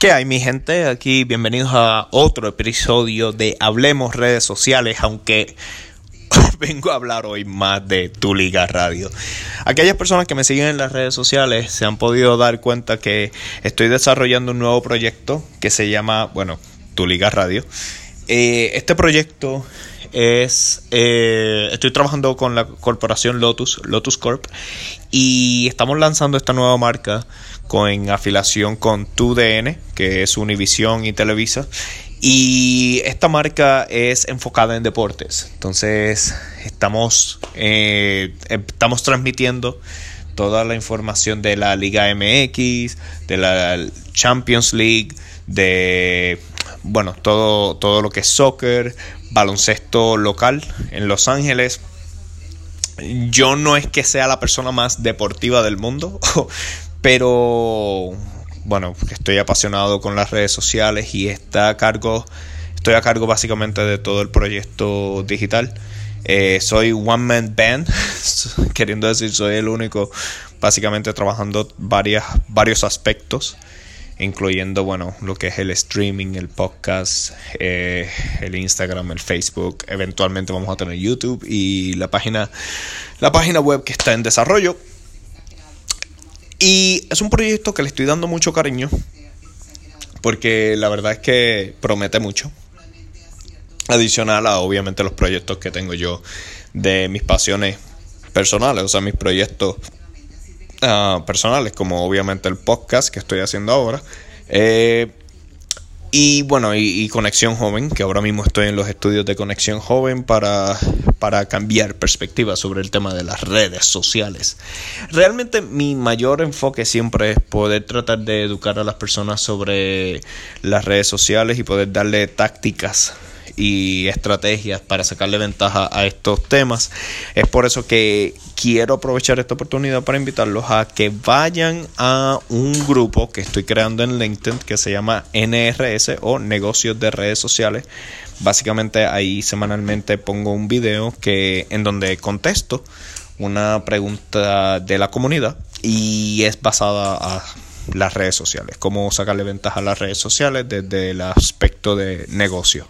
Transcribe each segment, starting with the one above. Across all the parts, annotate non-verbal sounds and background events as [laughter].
¿Qué hay mi gente? Aquí bienvenidos a otro episodio de Hablemos redes sociales, aunque [laughs] vengo a hablar hoy más de Tu Liga Radio. Aquellas personas que me siguen en las redes sociales se han podido dar cuenta que estoy desarrollando un nuevo proyecto que se llama, bueno, Tu Liga Radio. Eh, este proyecto es eh, estoy trabajando con la corporación Lotus Lotus Corp y estamos lanzando esta nueva marca en afiliación con TUDN, que es Univision y Televisa. Y esta marca es enfocada en deportes. Entonces, estamos, eh, estamos transmitiendo toda la información de la Liga MX, de la Champions League, de bueno, todo, todo lo que es soccer, baloncesto local en Los Ángeles. Yo no es que sea la persona más deportiva del mundo, [laughs] pero bueno, estoy apasionado con las redes sociales y está a cargo, estoy a cargo básicamente de todo el proyecto digital. Eh, soy one man band, [laughs] queriendo decir, soy el único básicamente trabajando varias, varios aspectos, incluyendo, bueno, lo que es el streaming, el podcast, eh, el Instagram, el Facebook, eventualmente vamos a tener YouTube y la página, la página web que está en desarrollo. Y es un proyecto que le estoy dando mucho cariño, porque la verdad es que promete mucho. Adicional a obviamente los proyectos que tengo yo de mis pasiones personales, o sea, mis proyectos ah, personales, como obviamente el podcast que estoy haciendo ahora. Eh, y bueno, y, Conexión Joven, que ahora mismo estoy en los estudios de Conexión Joven para, para cambiar perspectiva sobre el tema de las redes sociales. Realmente mi mayor enfoque siempre es poder tratar de educar a las personas sobre las redes sociales y poder darle tácticas y estrategias para sacarle ventaja a estos temas. Es por eso que quiero aprovechar esta oportunidad para invitarlos a que vayan a un grupo que estoy creando en LinkedIn que se llama NRS o Negocios de Redes Sociales. Básicamente ahí semanalmente pongo un video que en donde contesto una pregunta de la comunidad y es basada a las redes sociales, cómo sacarle ventaja a las redes sociales desde el aspecto de negocio.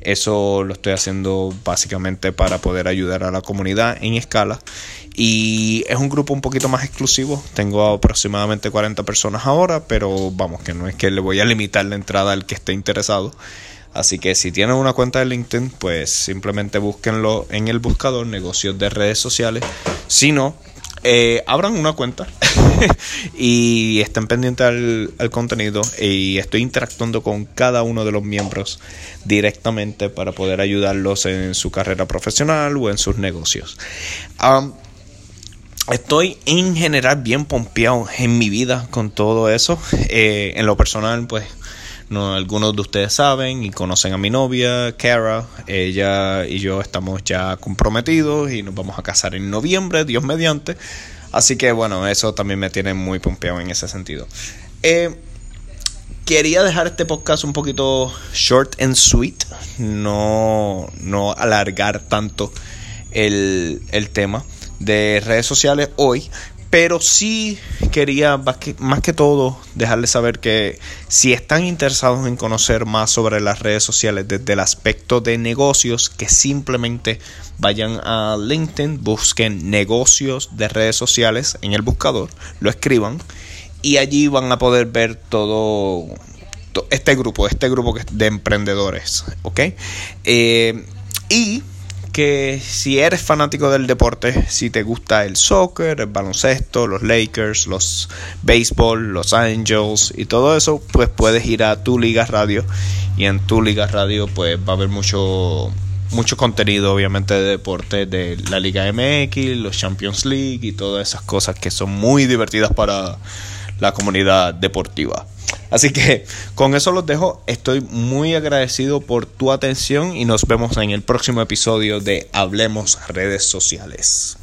Eso lo estoy haciendo básicamente para poder ayudar a la comunidad en escala. Y es un grupo un poquito más exclusivo. Tengo aproximadamente 40 personas ahora, pero vamos, que no es que le voy a limitar la entrada al que esté interesado. Así que si tienen una cuenta de LinkedIn, pues simplemente búsquenlo en el buscador negocios de redes sociales. Si no, eh, abran una cuenta [laughs] y estén pendientes al, contenido y estoy interactuando con cada uno de los miembros directamente para poder ayudarlos en su carrera profesional o en sus negocios. Estoy en general bien pompeado en mi vida con todo eso. Eh, en lo personal, pues no, algunos de ustedes saben y conocen a mi novia, Kara. Ella y yo estamos ya comprometidos y nos vamos a casar en noviembre, Dios mediante. Así que bueno, eso también me tiene muy pompeado en ese sentido. Eh, quería dejar este podcast un poquito short and sweet, no, no alargar tanto el, el tema de redes sociales hoy, pero sí quería más que, todo dejarles saber que si están interesados en conocer más sobre las redes sociales desde el aspecto de negocios, que simplemente vayan a LinkedIn, busquen negocios de redes sociales en el buscador, lo escriban y allí van a poder ver todo este grupo, este grupo de emprendedores, ¿ok? Eh, y que si eres fanático del deporte, si te gusta el soccer, el baloncesto, los Lakers, los béisbol, los Angels y todo eso, pues puedes ir a tu Liga Radio y en tu Liga Radio pues va a haber mucho mucho contenido obviamente de deporte de la Liga MX, los Champions League y todas esas cosas que son muy divertidas para la comunidad deportiva. Así que con eso los dejo. Estoy muy agradecido por tu atención y nos vemos en el próximo episodio de Hablemos redes sociales.